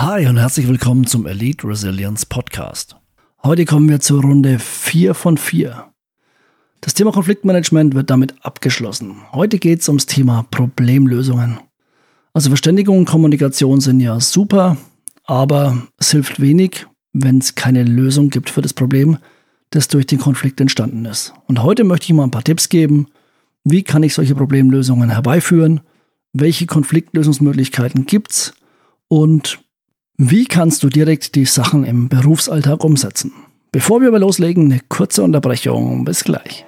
Hi und herzlich willkommen zum Elite Resilience Podcast. Heute kommen wir zur Runde 4 von 4. Das Thema Konfliktmanagement wird damit abgeschlossen. Heute geht es ums Thema Problemlösungen. Also Verständigung und Kommunikation sind ja super, aber es hilft wenig, wenn es keine Lösung gibt für das Problem, das durch den Konflikt entstanden ist. Und heute möchte ich mal ein paar Tipps geben, wie kann ich solche Problemlösungen herbeiführen, welche Konfliktlösungsmöglichkeiten gibt es und wie kannst du direkt die Sachen im Berufsalltag umsetzen? Bevor wir aber loslegen, eine kurze Unterbrechung. Bis gleich.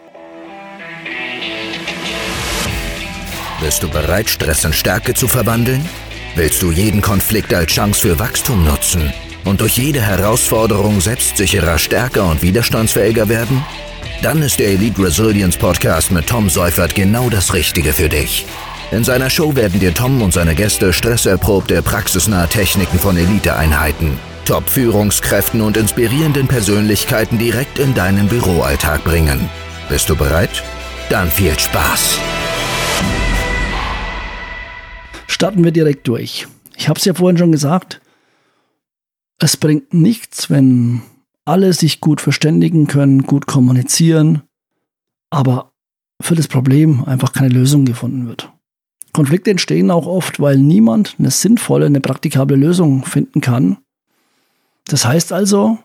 Bist du bereit, Stress in Stärke zu verwandeln? Willst du jeden Konflikt als Chance für Wachstum nutzen und durch jede Herausforderung selbstsicherer, stärker und widerstandsfähiger werden? Dann ist der Elite Resilience Podcast mit Tom Seufert genau das Richtige für dich. In seiner Show werden dir Tom und seine Gäste stresserprobte, praxisnahe Techniken von Eliteeinheiten, Top-Führungskräften und inspirierenden Persönlichkeiten direkt in deinen Büroalltag bringen. Bist du bereit? Dann viel Spaß! Starten wir direkt durch. Ich habe es ja vorhin schon gesagt, es bringt nichts, wenn alle sich gut verständigen können, gut kommunizieren, aber für das Problem einfach keine Lösung gefunden wird. Konflikte entstehen auch oft, weil niemand eine sinnvolle, eine praktikable Lösung finden kann. Das heißt also,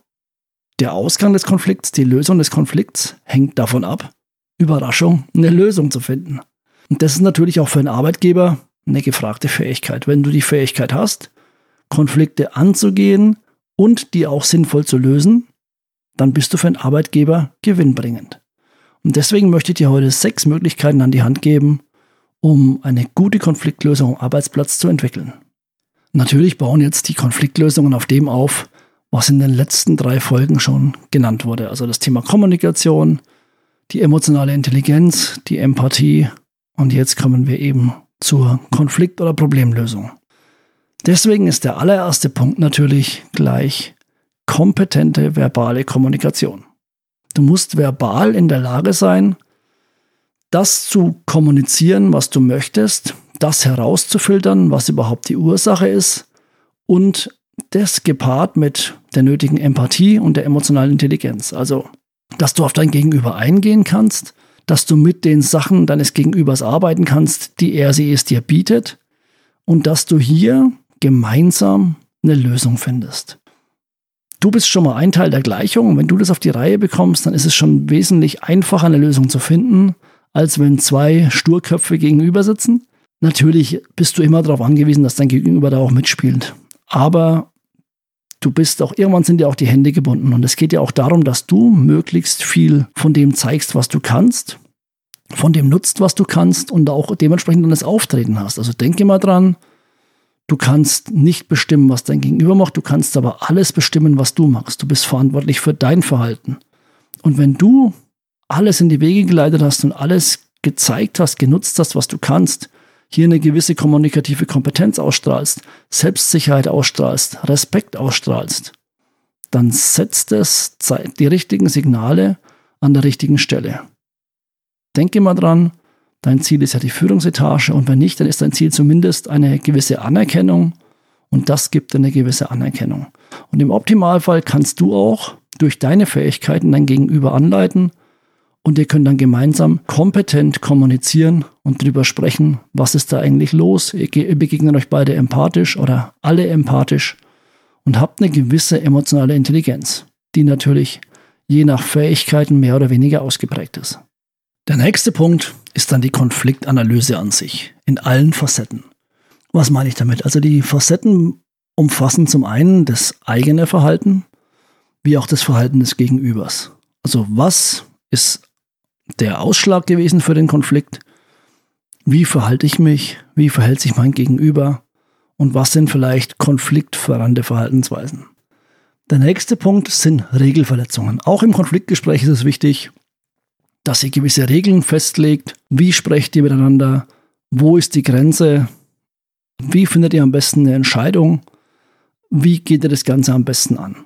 der Ausgang des Konflikts, die Lösung des Konflikts hängt davon ab, Überraschung, eine Lösung zu finden. Und das ist natürlich auch für einen Arbeitgeber eine gefragte Fähigkeit. Wenn du die Fähigkeit hast, Konflikte anzugehen und die auch sinnvoll zu lösen, dann bist du für einen Arbeitgeber gewinnbringend. Und deswegen möchte ich dir heute sechs Möglichkeiten an die Hand geben, um eine gute Konfliktlösung am Arbeitsplatz zu entwickeln. Natürlich bauen jetzt die Konfliktlösungen auf dem auf, was in den letzten drei Folgen schon genannt wurde. Also das Thema Kommunikation, die emotionale Intelligenz, die Empathie und jetzt kommen wir eben zur Konflikt- oder Problemlösung. Deswegen ist der allererste Punkt natürlich gleich kompetente verbale Kommunikation. Du musst verbal in der Lage sein, das zu kommunizieren, was du möchtest, das herauszufiltern, was überhaupt die Ursache ist und das gepaart mit der nötigen Empathie und der emotionalen Intelligenz. Also, dass du auf dein Gegenüber eingehen kannst, dass du mit den Sachen deines Gegenübers arbeiten kannst, die er sie es dir bietet und dass du hier gemeinsam eine Lösung findest. Du bist schon mal ein Teil der Gleichung. Wenn du das auf die Reihe bekommst, dann ist es schon wesentlich einfacher, eine Lösung zu finden, als wenn zwei Sturköpfe gegenüber sitzen. Natürlich bist du immer darauf angewiesen, dass dein Gegenüber da auch mitspielt. Aber du bist auch, irgendwann sind dir auch die Hände gebunden. Und es geht ja auch darum, dass du möglichst viel von dem zeigst, was du kannst, von dem nutzt, was du kannst und auch dementsprechend dann das Auftreten hast. Also denke mal dran, du kannst nicht bestimmen, was dein Gegenüber macht, du kannst aber alles bestimmen, was du machst. Du bist verantwortlich für dein Verhalten. Und wenn du alles in die Wege geleitet hast und alles gezeigt hast, genutzt hast, was du kannst, hier eine gewisse kommunikative Kompetenz ausstrahlst, Selbstsicherheit ausstrahlst, Respekt ausstrahlst, dann setzt es die richtigen Signale an der richtigen Stelle. Denke mal dran, dein Ziel ist ja die Führungsetage und wenn nicht, dann ist dein Ziel zumindest eine gewisse Anerkennung und das gibt eine gewisse Anerkennung. Und im Optimalfall kannst du auch durch deine Fähigkeiten dein Gegenüber anleiten, und ihr könnt dann gemeinsam kompetent kommunizieren und drüber sprechen, was ist da eigentlich los. Ihr begegnet euch beide empathisch oder alle empathisch und habt eine gewisse emotionale Intelligenz, die natürlich je nach Fähigkeiten mehr oder weniger ausgeprägt ist. Der nächste Punkt ist dann die Konfliktanalyse an sich in allen Facetten. Was meine ich damit? Also die Facetten umfassen zum einen das eigene Verhalten, wie auch das Verhalten des Gegenübers. Also was ist der Ausschlag gewesen für den Konflikt? Wie verhalte ich mich? Wie verhält sich mein Gegenüber? Und was sind vielleicht konfliktfördernde Verhaltensweisen? Der nächste Punkt sind Regelverletzungen. Auch im Konfliktgespräch ist es wichtig, dass ihr gewisse Regeln festlegt. Wie sprecht ihr miteinander? Wo ist die Grenze? Wie findet ihr am besten eine Entscheidung? Wie geht ihr das Ganze am besten an?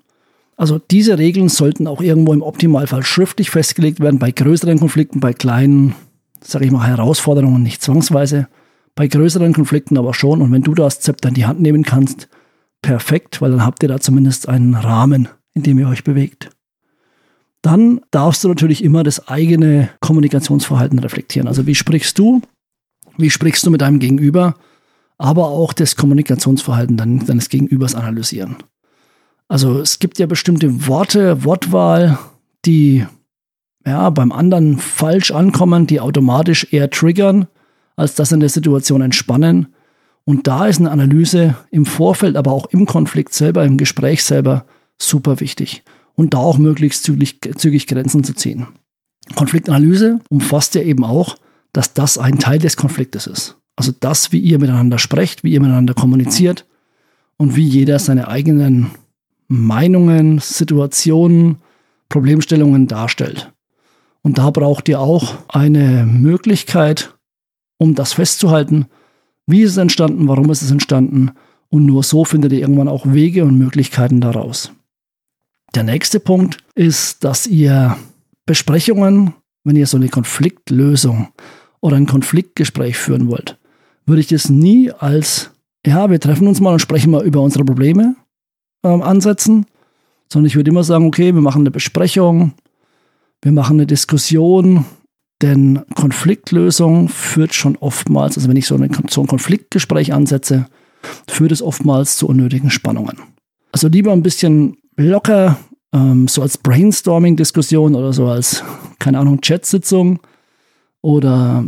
Also diese Regeln sollten auch irgendwo im Optimalfall schriftlich festgelegt werden, bei größeren Konflikten, bei kleinen, sage ich mal, Herausforderungen nicht zwangsweise, bei größeren Konflikten aber schon. Und wenn du das Zepter in die Hand nehmen kannst, perfekt, weil dann habt ihr da zumindest einen Rahmen, in dem ihr euch bewegt. Dann darfst du natürlich immer das eigene Kommunikationsverhalten reflektieren. Also wie sprichst du? Wie sprichst du mit deinem Gegenüber? Aber auch das Kommunikationsverhalten deines Gegenübers analysieren. Also es gibt ja bestimmte Worte, Wortwahl, die ja, beim anderen falsch ankommen, die automatisch eher triggern, als dass in der Situation entspannen. Und da ist eine Analyse im Vorfeld, aber auch im Konflikt selber, im Gespräch selber super wichtig. Und da auch möglichst zügig, zügig Grenzen zu ziehen. Konfliktanalyse umfasst ja eben auch, dass das ein Teil des Konfliktes ist. Also das, wie ihr miteinander sprecht, wie ihr miteinander kommuniziert und wie jeder seine eigenen Meinungen, Situationen, Problemstellungen darstellt. Und da braucht ihr auch eine Möglichkeit, um das festzuhalten, wie ist es entstanden, warum ist es entstanden und nur so findet ihr irgendwann auch Wege und Möglichkeiten daraus. Der nächste Punkt ist, dass ihr Besprechungen, wenn ihr so eine Konfliktlösung oder ein Konfliktgespräch führen wollt, würde ich das nie als, ja, wir treffen uns mal und sprechen mal über unsere Probleme ähm, ansetzen, sondern ich würde immer sagen, okay, wir machen eine Besprechung, wir machen eine Diskussion, denn Konfliktlösung führt schon oftmals, also wenn ich so, eine, so ein Konfliktgespräch ansetze, führt es oftmals zu unnötigen Spannungen. Also lieber ein bisschen locker, ähm, so als Brainstorming-Diskussion oder so als, keine Ahnung, Chat-Sitzung oder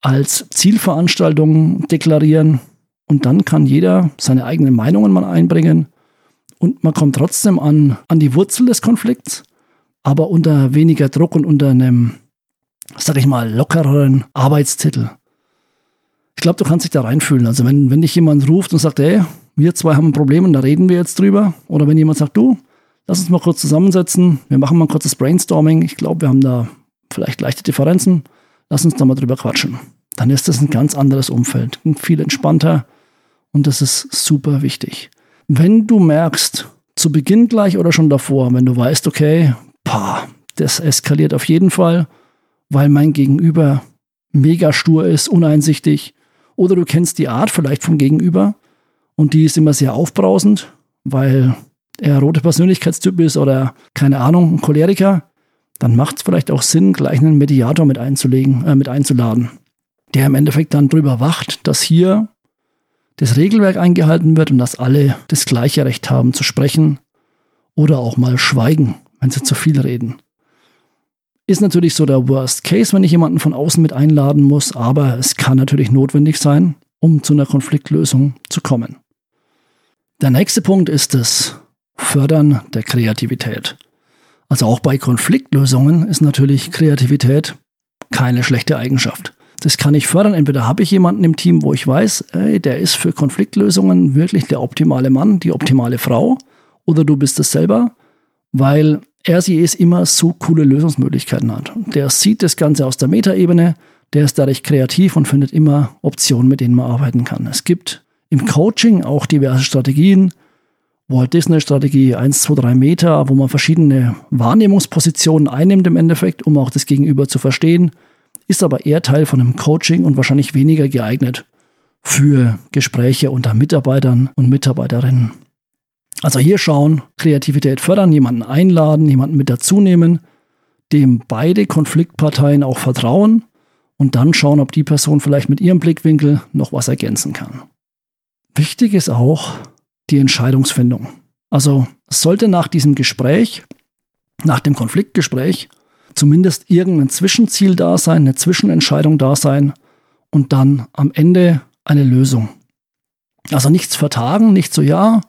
als Zielveranstaltung deklarieren. Und dann kann jeder seine eigenen Meinungen mal einbringen. Und man kommt trotzdem an, an die Wurzel des Konflikts aber unter weniger Druck und unter einem, sag ich mal, lockereren Arbeitstitel. Ich glaube, du kannst dich da reinfühlen. Also wenn, wenn dich jemand ruft und sagt, hey, wir zwei haben ein Problem und da reden wir jetzt drüber. Oder wenn jemand sagt, du, lass uns mal kurz zusammensetzen, wir machen mal ein kurzes Brainstorming. Ich glaube, wir haben da vielleicht leichte Differenzen. Lass uns da mal drüber quatschen. Dann ist das ein ganz anderes Umfeld, viel entspannter und das ist super wichtig. Wenn du merkst, zu Beginn gleich oder schon davor, wenn du weißt, okay, Pah, das eskaliert auf jeden Fall, weil mein Gegenüber mega stur ist, uneinsichtig. Oder du kennst die Art vielleicht vom Gegenüber und die ist immer sehr aufbrausend, weil er rote Persönlichkeitstyp ist oder keine Ahnung, ein Choleriker. Dann macht es vielleicht auch Sinn, gleich einen Mediator mit einzulegen, äh, mit einzuladen, der im Endeffekt dann drüber wacht, dass hier das Regelwerk eingehalten wird und dass alle das gleiche Recht haben zu sprechen oder auch mal schweigen, wenn sie zu viel reden. Ist natürlich so der Worst Case, wenn ich jemanden von außen mit einladen muss, aber es kann natürlich notwendig sein, um zu einer Konfliktlösung zu kommen. Der nächste Punkt ist das Fördern der Kreativität. Also auch bei Konfliktlösungen ist natürlich Kreativität keine schlechte Eigenschaft. Das kann ich fördern. Entweder habe ich jemanden im Team, wo ich weiß, ey, der ist für Konfliktlösungen wirklich der optimale Mann, die optimale Frau, oder du bist es selber, weil RCEs immer so coole Lösungsmöglichkeiten hat. Der sieht das Ganze aus der Metaebene, der ist da recht kreativ und findet immer Optionen, mit denen man arbeiten kann. Es gibt im Coaching auch diverse Strategien, Walt Disney Strategie 1, 2, 3 Meter, wo man verschiedene Wahrnehmungspositionen einnimmt im Endeffekt, um auch das Gegenüber zu verstehen, ist aber eher Teil von einem Coaching und wahrscheinlich weniger geeignet für Gespräche unter Mitarbeitern und Mitarbeiterinnen. Also hier schauen, Kreativität fördern, jemanden einladen, jemanden mit dazu nehmen, dem beide Konfliktparteien auch vertrauen und dann schauen, ob die Person vielleicht mit ihrem Blickwinkel noch was ergänzen kann. Wichtig ist auch die Entscheidungsfindung. Also sollte nach diesem Gespräch, nach dem Konfliktgespräch, zumindest irgendein Zwischenziel da sein, eine Zwischenentscheidung da sein und dann am Ende eine Lösung. Also nichts vertagen, nicht so, ja,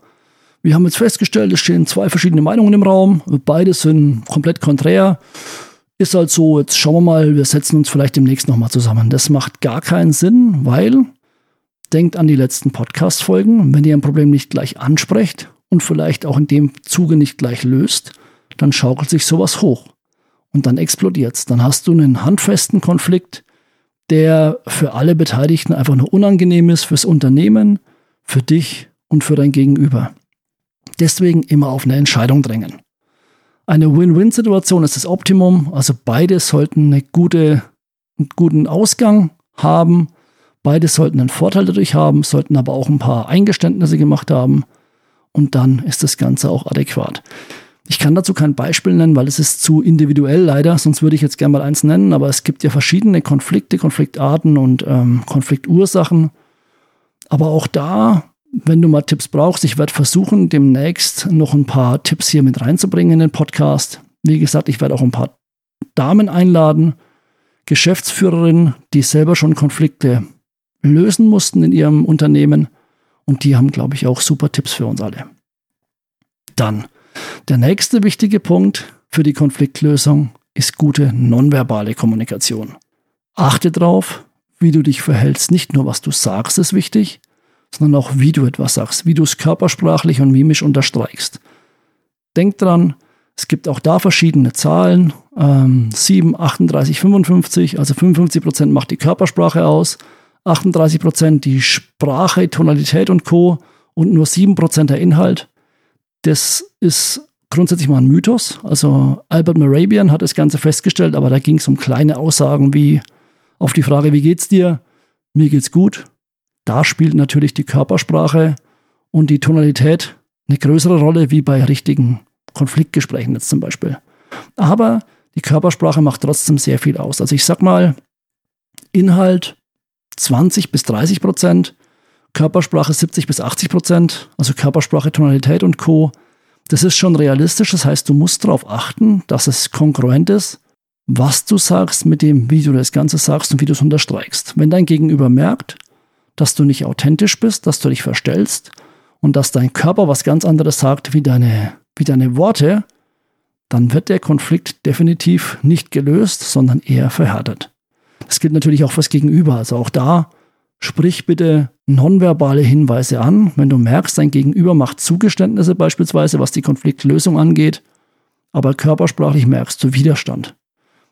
wir haben jetzt festgestellt, es stehen zwei verschiedene Meinungen im Raum. Beide sind komplett konträr. Ist halt so, jetzt schauen wir mal, wir setzen uns vielleicht demnächst nochmal zusammen. Das macht gar keinen Sinn, weil denkt an die letzten Podcast-Folgen. Wenn ihr ein Problem nicht gleich ansprecht und vielleicht auch in dem Zuge nicht gleich löst, dann schaukelt sich sowas hoch. Und dann explodiert es. Dann hast du einen handfesten Konflikt, der für alle Beteiligten einfach nur unangenehm ist, fürs Unternehmen, für dich und für dein Gegenüber. Deswegen immer auf eine Entscheidung drängen. Eine Win-Win-Situation ist das Optimum, also beide sollten eine gute, einen guten Ausgang haben, beide sollten einen Vorteil dadurch haben, sollten aber auch ein paar Eingeständnisse gemacht haben und dann ist das Ganze auch adäquat. Ich kann dazu kein Beispiel nennen, weil es ist zu individuell leider, sonst würde ich jetzt gerne mal eins nennen, aber es gibt ja verschiedene Konflikte, Konfliktarten und ähm, Konfliktursachen. Aber auch da, wenn du mal Tipps brauchst, ich werde versuchen, demnächst noch ein paar Tipps hier mit reinzubringen in den Podcast. Wie gesagt, ich werde auch ein paar Damen einladen, Geschäftsführerinnen, die selber schon Konflikte lösen mussten in ihrem Unternehmen. Und die haben, glaube ich, auch super Tipps für uns alle. Dann, der nächste wichtige Punkt für die Konfliktlösung ist gute nonverbale Kommunikation. Achte darauf, wie du dich verhältst. Nicht nur, was du sagst, ist wichtig, sondern auch, wie du etwas sagst, wie du es körpersprachlich und mimisch unterstreichst. Denk dran, es gibt auch da verschiedene Zahlen. Ähm, 7, 38, 55. Also 55 Prozent macht die Körpersprache aus, 38 Prozent die Sprache, Tonalität und Co. und nur 7 Prozent der Inhalt. Das ist grundsätzlich mal ein Mythos. Also Albert Morabian hat das Ganze festgestellt, aber da ging es um kleine Aussagen wie auf die Frage, wie geht's dir? Mir geht's gut. Da spielt natürlich die Körpersprache und die Tonalität eine größere Rolle wie bei richtigen Konfliktgesprächen jetzt zum Beispiel. Aber die Körpersprache macht trotzdem sehr viel aus. Also ich sag mal, Inhalt 20 bis 30 Prozent, Körpersprache 70 bis 80 Prozent, also Körpersprache, Tonalität und Co. Das ist schon realistisch. Das heißt, du musst darauf achten, dass es kongruent ist, was du sagst mit dem, wie du das Ganze sagst und wie du es unterstreichst. Wenn dein Gegenüber merkt, dass du nicht authentisch bist, dass du dich verstellst und dass dein Körper was ganz anderes sagt wie deine wie deine Worte, dann wird der Konflikt definitiv nicht gelöst, sondern eher verhärtet. Das gilt natürlich auch fürs Gegenüber. Also auch da sprich bitte nonverbale Hinweise an. Wenn du merkst, dein Gegenüber macht Zugeständnisse beispielsweise, was die Konfliktlösung angeht, aber körpersprachlich merkst du Widerstand.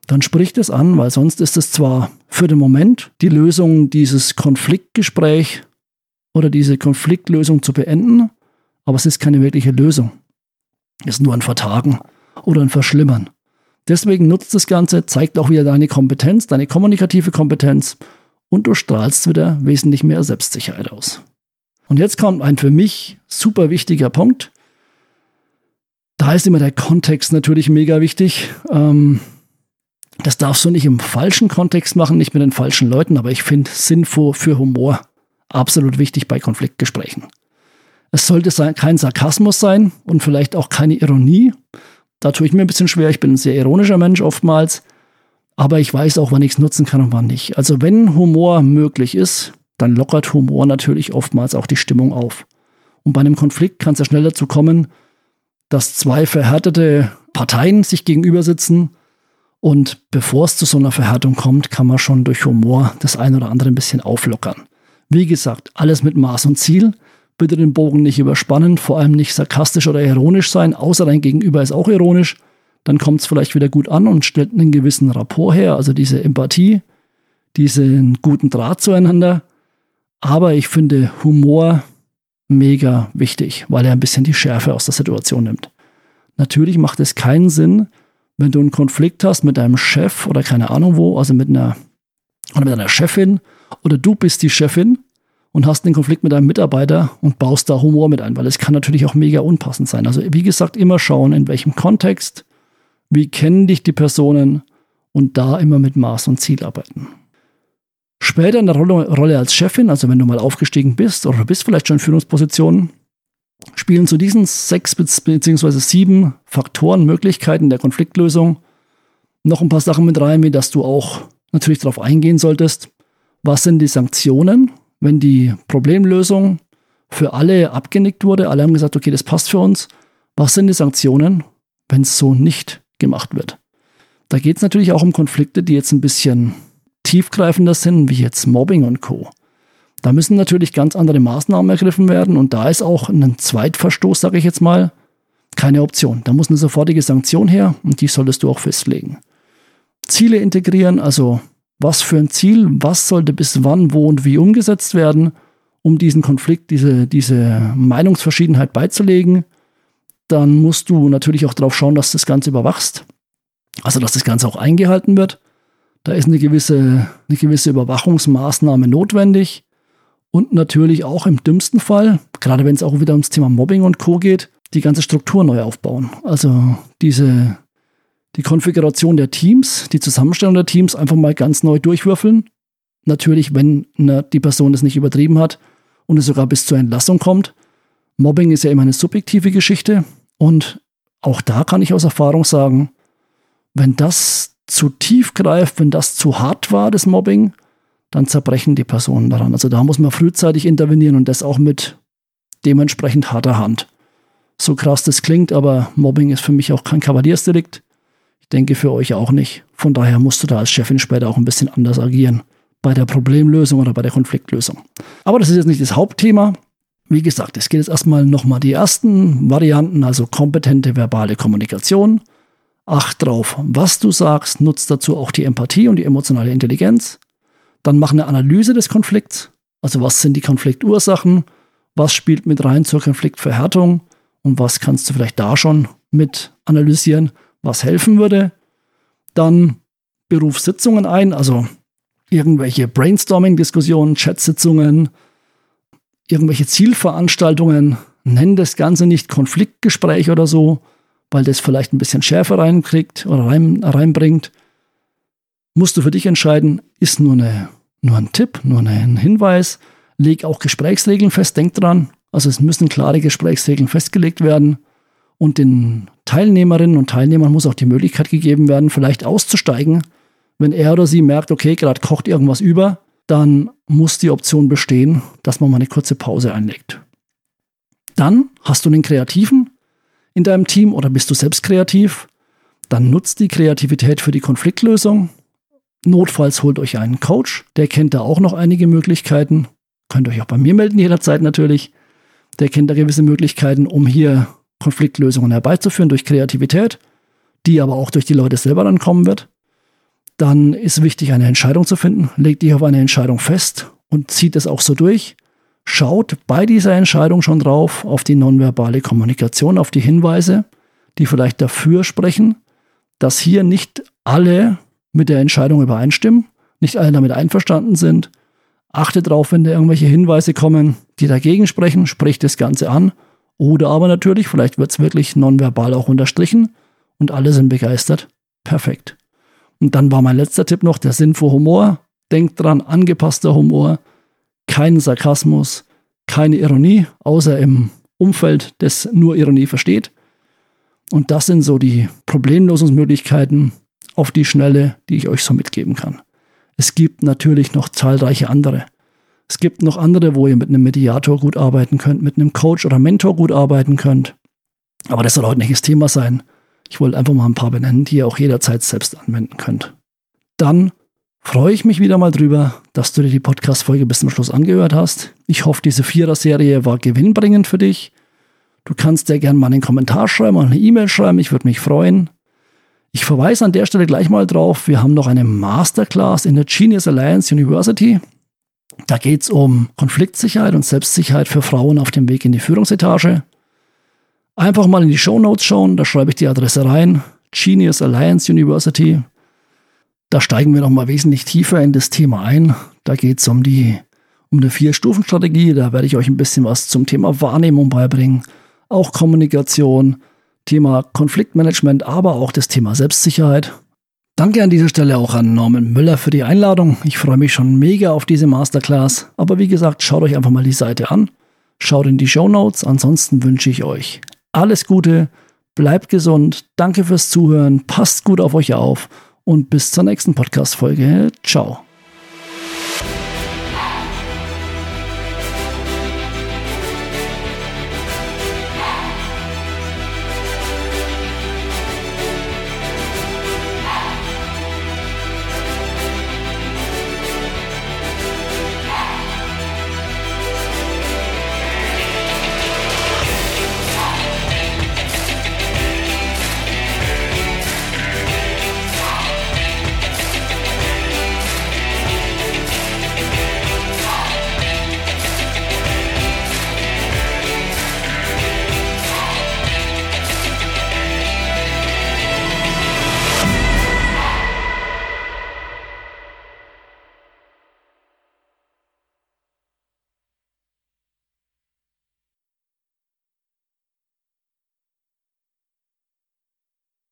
Dann sprich das an, weil sonst ist es zwar für den Moment die Lösung, dieses Konfliktgespräch oder diese Konfliktlösung zu beenden, aber es ist keine wirkliche Lösung ist nur ein Vertagen oder ein Verschlimmern. Deswegen nutzt das Ganze, zeigt auch wieder deine Kompetenz, deine kommunikative Kompetenz und du strahlst wieder wesentlich mehr Selbstsicherheit aus. Und jetzt kommt ein für mich super wichtiger Punkt. Da ist immer der Kontext natürlich mega wichtig. Ähm, das darfst du nicht im falschen Kontext machen, nicht mit den falschen Leuten, aber ich finde Sinn für Humor absolut wichtig bei Konfliktgesprächen. Es sollte kein Sarkasmus sein und vielleicht auch keine Ironie. Da tue ich mir ein bisschen schwer. Ich bin ein sehr ironischer Mensch oftmals. Aber ich weiß auch, wann ich es nutzen kann und wann nicht. Also wenn Humor möglich ist, dann lockert Humor natürlich oftmals auch die Stimmung auf. Und bei einem Konflikt kann es ja schnell dazu kommen, dass zwei verhärtete Parteien sich gegenüber sitzen. Und bevor es zu so einer Verhärtung kommt, kann man schon durch Humor das ein oder andere ein bisschen auflockern. Wie gesagt, alles mit Maß und Ziel bitte den Bogen nicht überspannen, vor allem nicht sarkastisch oder ironisch sein, außer dein Gegenüber ist auch ironisch. Dann kommt es vielleicht wieder gut an und stellt einen gewissen Rapport her, also diese Empathie, diesen guten Draht zueinander. Aber ich finde Humor mega wichtig, weil er ein bisschen die Schärfe aus der Situation nimmt. Natürlich macht es keinen Sinn, wenn du einen Konflikt hast mit deinem Chef oder keine Ahnung wo, also mit einer, oder mit einer Chefin oder du bist die Chefin und hast einen Konflikt mit einem Mitarbeiter und baust da Humor mit ein, weil es kann natürlich auch mega unpassend sein. Also wie gesagt, immer schauen, in welchem Kontext, wie kennen dich die Personen und da immer mit Maß und Ziel arbeiten. Später in der Rolle, als Chefin, also wenn du mal aufgestiegen bist oder bist vielleicht schon in Führungspositionen, spielen zu diesen sechs bzw. sieben Faktoren, Möglichkeiten der Konfliktlösung noch ein paar Sachen mit rein, wie dass du auch natürlich darauf eingehen solltest. Was sind die Sanktionen? wenn die Problemlösung für alle abgenickt wurde, alle haben gesagt, okay, das passt für uns, was sind die Sanktionen, wenn es so nicht gemacht wird? Da geht es natürlich auch um Konflikte, die jetzt ein bisschen tiefgreifender sind, wie jetzt Mobbing und Co. Da müssen natürlich ganz andere Maßnahmen ergriffen werden und da ist auch ein Zweitverstoß, sage ich jetzt mal, keine Option. Da muss eine sofortige Sanktion her und die solltest du auch festlegen. Ziele integrieren, also was für ein Ziel, was sollte bis wann, wo und wie umgesetzt werden, um diesen Konflikt, diese, diese Meinungsverschiedenheit beizulegen. Dann musst du natürlich auch darauf schauen, dass das Ganze überwachst. Also, dass das Ganze auch eingehalten wird. Da ist eine gewisse, eine gewisse Überwachungsmaßnahme notwendig. Und natürlich auch im dümmsten Fall, gerade wenn es auch wieder ums Thema Mobbing und Co. geht, die ganze Struktur neu aufbauen. Also diese, die Konfiguration der Teams, die Zusammenstellung der Teams einfach mal ganz neu durchwürfeln. Natürlich, wenn ne, die Person es nicht übertrieben hat und es sogar bis zur Entlassung kommt. Mobbing ist ja immer eine subjektive Geschichte und auch da kann ich aus Erfahrung sagen, wenn das zu tief greift, wenn das zu hart war, das Mobbing, dann zerbrechen die Personen daran. Also da muss man frühzeitig intervenieren und das auch mit dementsprechend harter Hand. So krass das klingt, aber Mobbing ist für mich auch kein Kavaliersdelikt. Ich denke für euch auch nicht. Von daher musst du da als Chefin später auch ein bisschen anders agieren. Bei der Problemlösung oder bei der Konfliktlösung. Aber das ist jetzt nicht das Hauptthema. Wie gesagt, es geht jetzt erstmal nochmal die ersten Varianten, also kompetente verbale Kommunikation. Acht drauf, was du sagst, nutzt dazu auch die Empathie und die emotionale Intelligenz. Dann mach eine Analyse des Konflikts. Also was sind die Konfliktursachen? Was spielt mit rein zur Konfliktverhärtung? Und was kannst du vielleicht da schon mit analysieren, was helfen würde? Dann Berufssitzungen ein, also irgendwelche Brainstorming-Diskussionen, Chatsitzungen, irgendwelche Zielveranstaltungen. Nenn das Ganze nicht Konfliktgespräch oder so, weil das vielleicht ein bisschen Schärfe reinkriegt oder rein, reinbringt musst du für dich entscheiden, ist nur, eine, nur ein Tipp, nur ein Hinweis. Leg auch Gesprächsregeln fest, denk dran. Also es müssen klare Gesprächsregeln festgelegt werden. Und den Teilnehmerinnen und Teilnehmern muss auch die Möglichkeit gegeben werden, vielleicht auszusteigen. Wenn er oder sie merkt, okay, gerade kocht irgendwas über, dann muss die Option bestehen, dass man mal eine kurze Pause einlegt. Dann hast du einen Kreativen in deinem Team oder bist du selbst kreativ. Dann nutzt die Kreativität für die Konfliktlösung. Notfalls holt euch einen Coach, der kennt da auch noch einige Möglichkeiten. Könnt euch auch bei mir melden jederzeit natürlich. Der kennt da gewisse Möglichkeiten, um hier Konfliktlösungen herbeizuführen durch Kreativität, die aber auch durch die Leute selber dann kommen wird. Dann ist wichtig, eine Entscheidung zu finden. Legt dich auf eine Entscheidung fest und zieht es auch so durch. Schaut bei dieser Entscheidung schon drauf auf die nonverbale Kommunikation, auf die Hinweise, die vielleicht dafür sprechen, dass hier nicht alle mit der Entscheidung übereinstimmen, nicht alle damit einverstanden sind. Achte darauf, wenn da irgendwelche Hinweise kommen, die dagegen sprechen, sprich das Ganze an. Oder aber natürlich, vielleicht wird es wirklich nonverbal auch unterstrichen und alle sind begeistert. Perfekt. Und dann war mein letzter Tipp noch der Sinn für Humor. Denkt dran, angepasster Humor, kein Sarkasmus, keine Ironie, außer im Umfeld, das nur Ironie versteht. Und das sind so die Problemlösungsmöglichkeiten, auf die Schnelle, die ich euch so mitgeben kann. Es gibt natürlich noch zahlreiche andere. Es gibt noch andere, wo ihr mit einem Mediator gut arbeiten könnt, mit einem Coach oder Mentor gut arbeiten könnt. Aber das soll heute nicht das Thema sein. Ich wollte einfach mal ein paar benennen, die ihr auch jederzeit selbst anwenden könnt. Dann freue ich mich wieder mal drüber, dass du dir die Podcast-Folge bis zum Schluss angehört hast. Ich hoffe, diese Vierer-Serie war gewinnbringend für dich. Du kannst dir gerne mal einen Kommentar schreiben oder eine E-Mail schreiben. Ich würde mich freuen. Ich verweise an der Stelle gleich mal drauf, wir haben noch eine Masterclass in der Genius Alliance University. Da geht es um Konfliktsicherheit und Selbstsicherheit für Frauen auf dem Weg in die Führungsetage. Einfach mal in die Show Notes schauen, da schreibe ich die Adresse rein. Genius Alliance University. Da steigen wir noch mal wesentlich tiefer in das Thema ein. Da geht es um die um eine Vier-Stufen-Strategie. Da werde ich euch ein bisschen was zum Thema Wahrnehmung beibringen, auch Kommunikation, Thema Konfliktmanagement, aber auch das Thema Selbstsicherheit. Danke an dieser Stelle auch an Norman Müller für die Einladung. Ich freue mich schon mega auf diese Masterclass. Aber wie gesagt, schaut euch einfach mal die Seite an. Schaut in die Show Notes. Ansonsten wünsche ich euch alles Gute. Bleibt gesund. Danke fürs Zuhören. Passt gut auf euch auf. Und bis zur nächsten Podcast-Folge. Ciao.